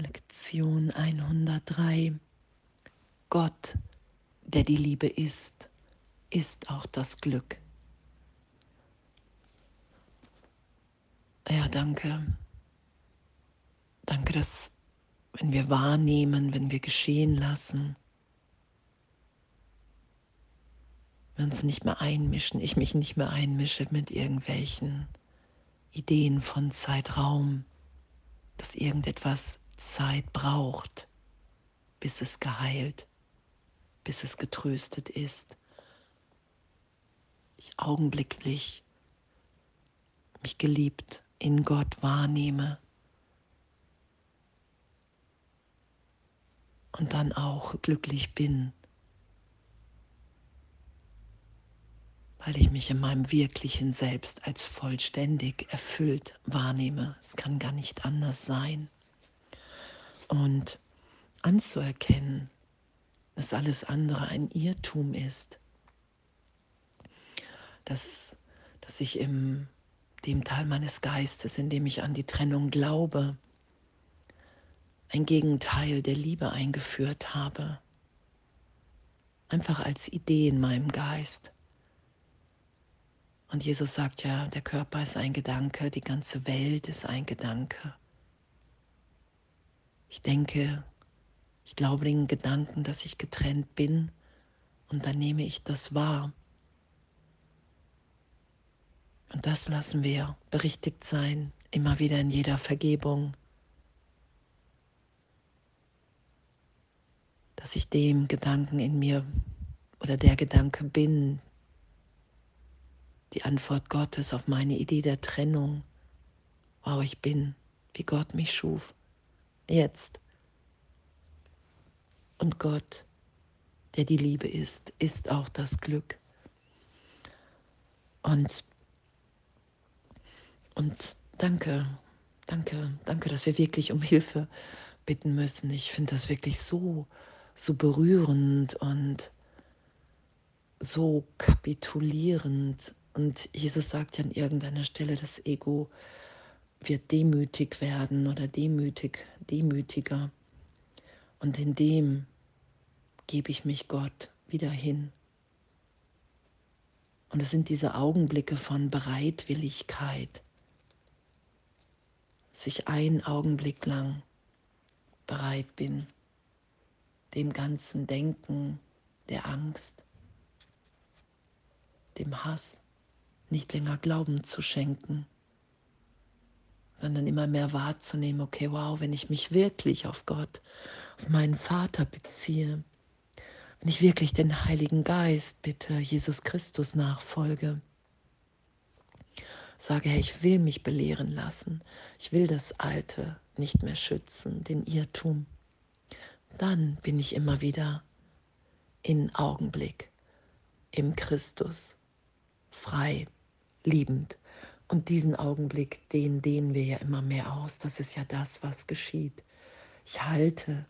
Lektion 103. Gott, der die Liebe ist, ist auch das Glück. Ja, danke. Danke, dass wenn wir wahrnehmen, wenn wir geschehen lassen, wir uns nicht mehr einmischen, ich mich nicht mehr einmische mit irgendwelchen Ideen von Zeitraum, dass irgendetwas Zeit braucht, bis es geheilt, bis es getröstet ist. Ich augenblicklich mich geliebt in Gott wahrnehme und dann auch glücklich bin, weil ich mich in meinem wirklichen Selbst als vollständig erfüllt wahrnehme. Es kann gar nicht anders sein. Und anzuerkennen, dass alles andere ein Irrtum ist, dass, dass ich im dem Teil meines Geistes, in dem ich an die Trennung glaube, ein Gegenteil der Liebe eingeführt habe. Einfach als Idee in meinem Geist. Und Jesus sagt ja, der Körper ist ein Gedanke, die ganze Welt ist ein Gedanke. Ich denke, ich glaube den Gedanken, dass ich getrennt bin und dann nehme ich das wahr. Und das lassen wir berichtigt sein, immer wieder in jeder Vergebung. Dass ich dem Gedanken in mir oder der Gedanke bin, die Antwort Gottes auf meine Idee der Trennung. Wow, ich bin, wie Gott mich schuf. Jetzt. Und Gott, der die Liebe ist, ist auch das Glück. Und und danke, danke, danke, dass wir wirklich um Hilfe bitten müssen. Ich finde das wirklich so, so berührend und so kapitulierend. Und Jesus sagt ja an irgendeiner Stelle, das Ego wird demütig werden oder demütig, demütiger. Und in dem gebe ich mich Gott wieder hin. Und es sind diese Augenblicke von Bereitwilligkeit, dass ich einen Augenblick lang bereit bin, dem ganzen Denken, der Angst, dem Hass nicht länger Glauben zu schenken, sondern immer mehr wahrzunehmen, okay, wow, wenn ich mich wirklich auf Gott, auf meinen Vater beziehe, wenn ich wirklich den Heiligen Geist bitte, Jesus Christus nachfolge, sage, hey, ich will mich belehren lassen, ich will das Alte nicht mehr schützen, den Irrtum, dann bin ich immer wieder in Augenblick im Christus, frei, liebend. Und diesen Augenblick, den dehnen wir ja immer mehr aus. Das ist ja das, was geschieht. Ich halte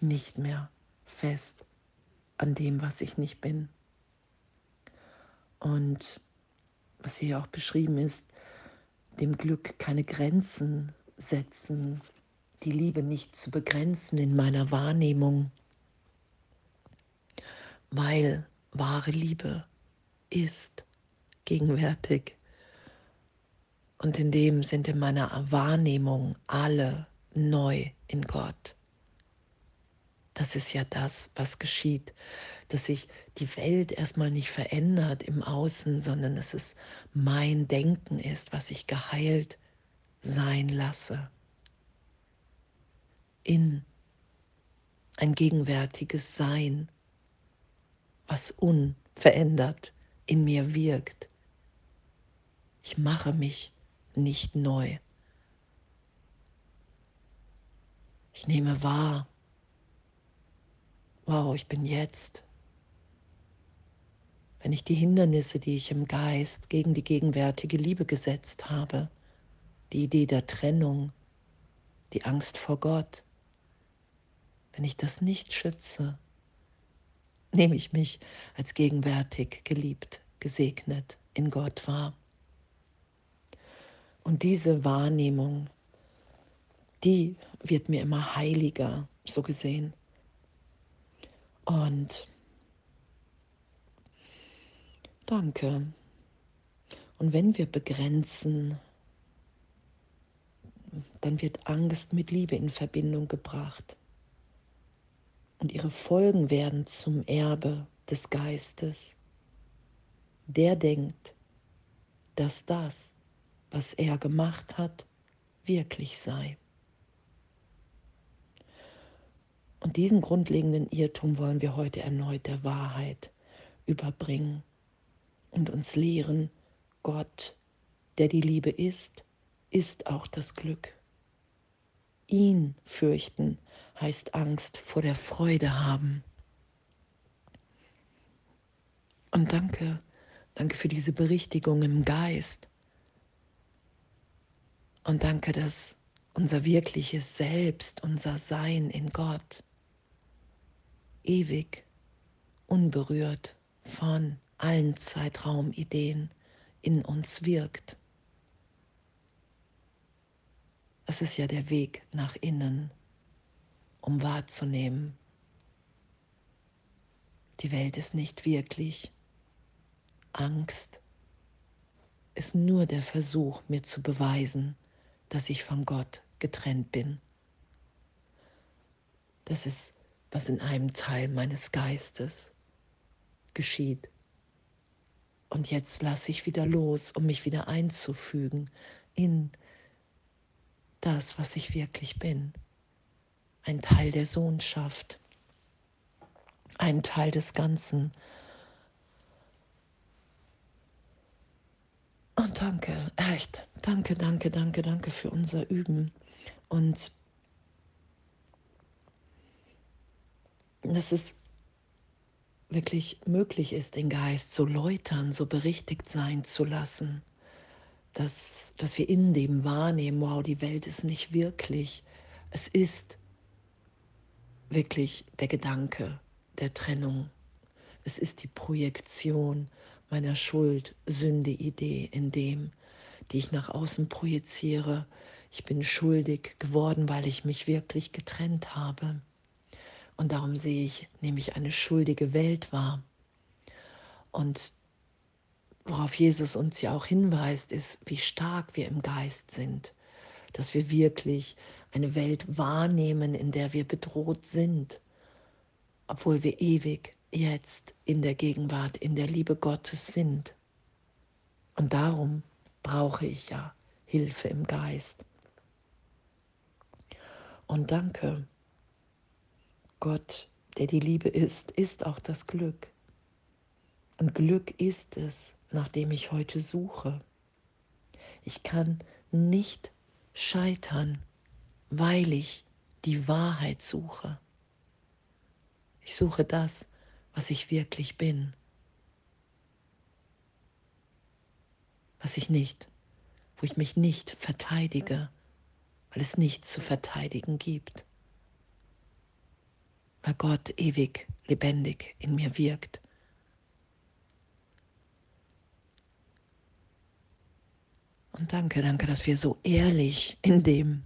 nicht mehr fest an dem, was ich nicht bin. Und was hier auch beschrieben ist, dem Glück keine Grenzen setzen, die Liebe nicht zu begrenzen in meiner Wahrnehmung, weil wahre Liebe ist gegenwärtig. Und in dem sind in meiner Wahrnehmung alle neu in Gott. Das ist ja das, was geschieht, dass sich die Welt erstmal nicht verändert im Außen, sondern dass es mein Denken ist, was ich geheilt sein lasse. In ein gegenwärtiges Sein, was unverändert in mir wirkt. Ich mache mich nicht neu. Ich nehme wahr, wow, ich bin jetzt. Wenn ich die Hindernisse, die ich im Geist gegen die gegenwärtige Liebe gesetzt habe, die Idee der Trennung, die Angst vor Gott, wenn ich das nicht schütze, nehme ich mich als gegenwärtig geliebt, gesegnet in Gott wahr. Und diese Wahrnehmung, die wird mir immer heiliger, so gesehen. Und danke. Und wenn wir begrenzen, dann wird Angst mit Liebe in Verbindung gebracht. Und ihre Folgen werden zum Erbe des Geistes. Der denkt, dass das, was er gemacht hat, wirklich sei. Und diesen grundlegenden Irrtum wollen wir heute erneut der Wahrheit überbringen und uns lehren, Gott, der die Liebe ist, ist auch das Glück. Ihn fürchten heißt Angst vor der Freude haben. Und danke, danke für diese Berichtigung im Geist. Und danke, dass unser wirkliches Selbst, unser Sein in Gott ewig, unberührt von allen Zeitraumideen in uns wirkt. Es ist ja der Weg nach innen, um wahrzunehmen, die Welt ist nicht wirklich. Angst ist nur der Versuch, mir zu beweisen, dass ich von Gott getrennt bin. Das ist, was in einem Teil meines Geistes geschieht. Und jetzt lasse ich wieder los, um mich wieder einzufügen in das, was ich wirklich bin. Ein Teil der Sohnschaft, ein Teil des Ganzen. Und danke, echt, danke, danke, danke, danke für unser Üben. Und dass es wirklich möglich ist, den Geist so läutern, so berichtigt sein zu lassen dass, dass wir in dem wahrnehmen, wow, die Welt ist nicht wirklich. Es ist wirklich der Gedanke der Trennung. Es ist die Projektion meiner Schuld, Sünde, Idee in dem, die ich nach außen projiziere. Ich bin schuldig geworden, weil ich mich wirklich getrennt habe. Und darum sehe ich nämlich eine schuldige Welt wahr. Und worauf Jesus uns ja auch hinweist, ist, wie stark wir im Geist sind, dass wir wirklich eine Welt wahrnehmen, in der wir bedroht sind, obwohl wir ewig jetzt in der Gegenwart, in der Liebe Gottes sind. Und darum brauche ich ja Hilfe im Geist. Und danke, Gott, der die Liebe ist, ist auch das Glück. Und Glück ist es, nach dem ich heute suche. Ich kann nicht scheitern, weil ich die Wahrheit suche. Ich suche das, was ich wirklich bin. Was ich nicht, wo ich mich nicht verteidige, weil es nichts zu verteidigen gibt. Weil Gott ewig lebendig in mir wirkt Und danke, danke, dass wir so ehrlich in dem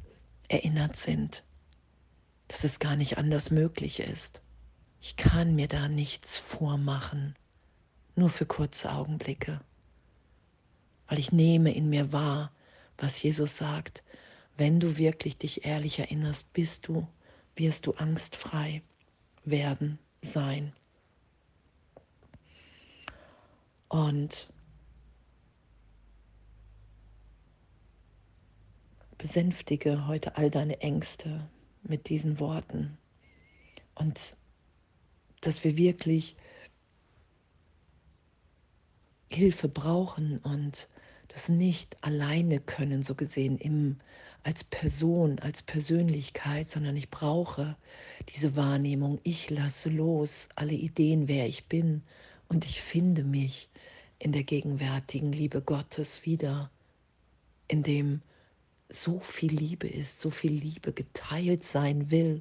erinnert sind, dass es gar nicht anders möglich ist. Ich kann mir da nichts vormachen, nur für kurze Augenblicke, weil ich nehme in mir wahr, was Jesus sagt. Wenn du wirklich dich ehrlich erinnerst, bist du, wirst du angstfrei werden, sein. Und besänftige heute all deine Ängste mit diesen Worten und dass wir wirklich Hilfe brauchen und das nicht alleine können, so gesehen, im, als Person, als Persönlichkeit, sondern ich brauche diese Wahrnehmung. Ich lasse los. Alle Ideen, wer ich bin. Und ich finde mich in der gegenwärtigen Liebe Gottes wieder, in dem so viel Liebe ist, so viel Liebe geteilt sein will,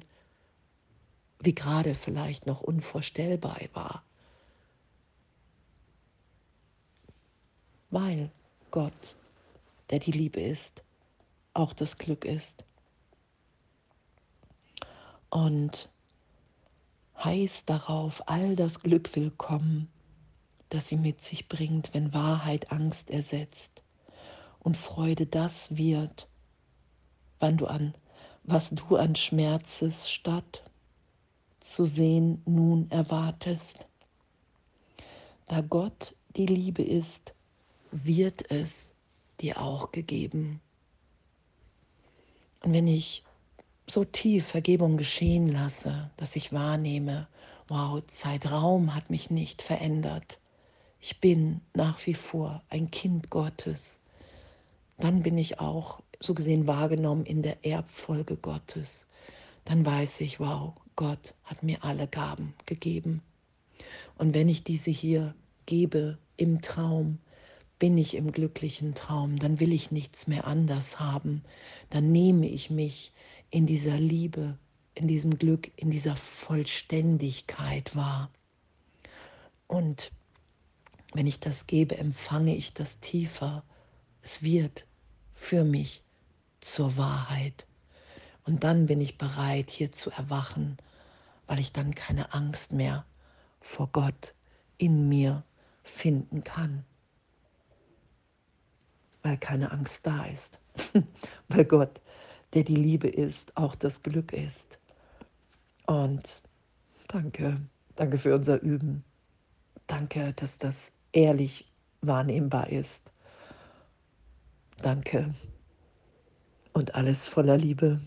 wie gerade vielleicht noch unvorstellbar war. Weil Gott, der die Liebe ist, auch das Glück ist. und heiß darauf, all das Glück willkommen, das sie mit sich bringt, wenn Wahrheit Angst ersetzt und Freude das wird, wann du an, was du an Schmerzes statt zu sehen nun erwartest. Da Gott die Liebe ist, wird es dir auch gegeben. Und wenn ich so tief Vergebung geschehen lasse, dass ich wahrnehme, wow, Zeitraum hat mich nicht verändert. Ich bin nach wie vor ein Kind Gottes. Dann bin ich auch so gesehen wahrgenommen in der Erbfolge Gottes. Dann weiß ich, wow, Gott hat mir alle Gaben gegeben. Und wenn ich diese hier gebe im Traum, bin ich im glücklichen Traum, dann will ich nichts mehr anders haben, dann nehme ich mich in dieser Liebe, in diesem Glück, in dieser Vollständigkeit wahr. Und wenn ich das gebe, empfange ich das tiefer. Es wird für mich zur Wahrheit. Und dann bin ich bereit, hier zu erwachen, weil ich dann keine Angst mehr vor Gott in mir finden kann weil keine Angst da ist, weil Gott, der die Liebe ist, auch das Glück ist. Und danke, danke für unser Üben. Danke, dass das ehrlich wahrnehmbar ist. Danke und alles voller Liebe.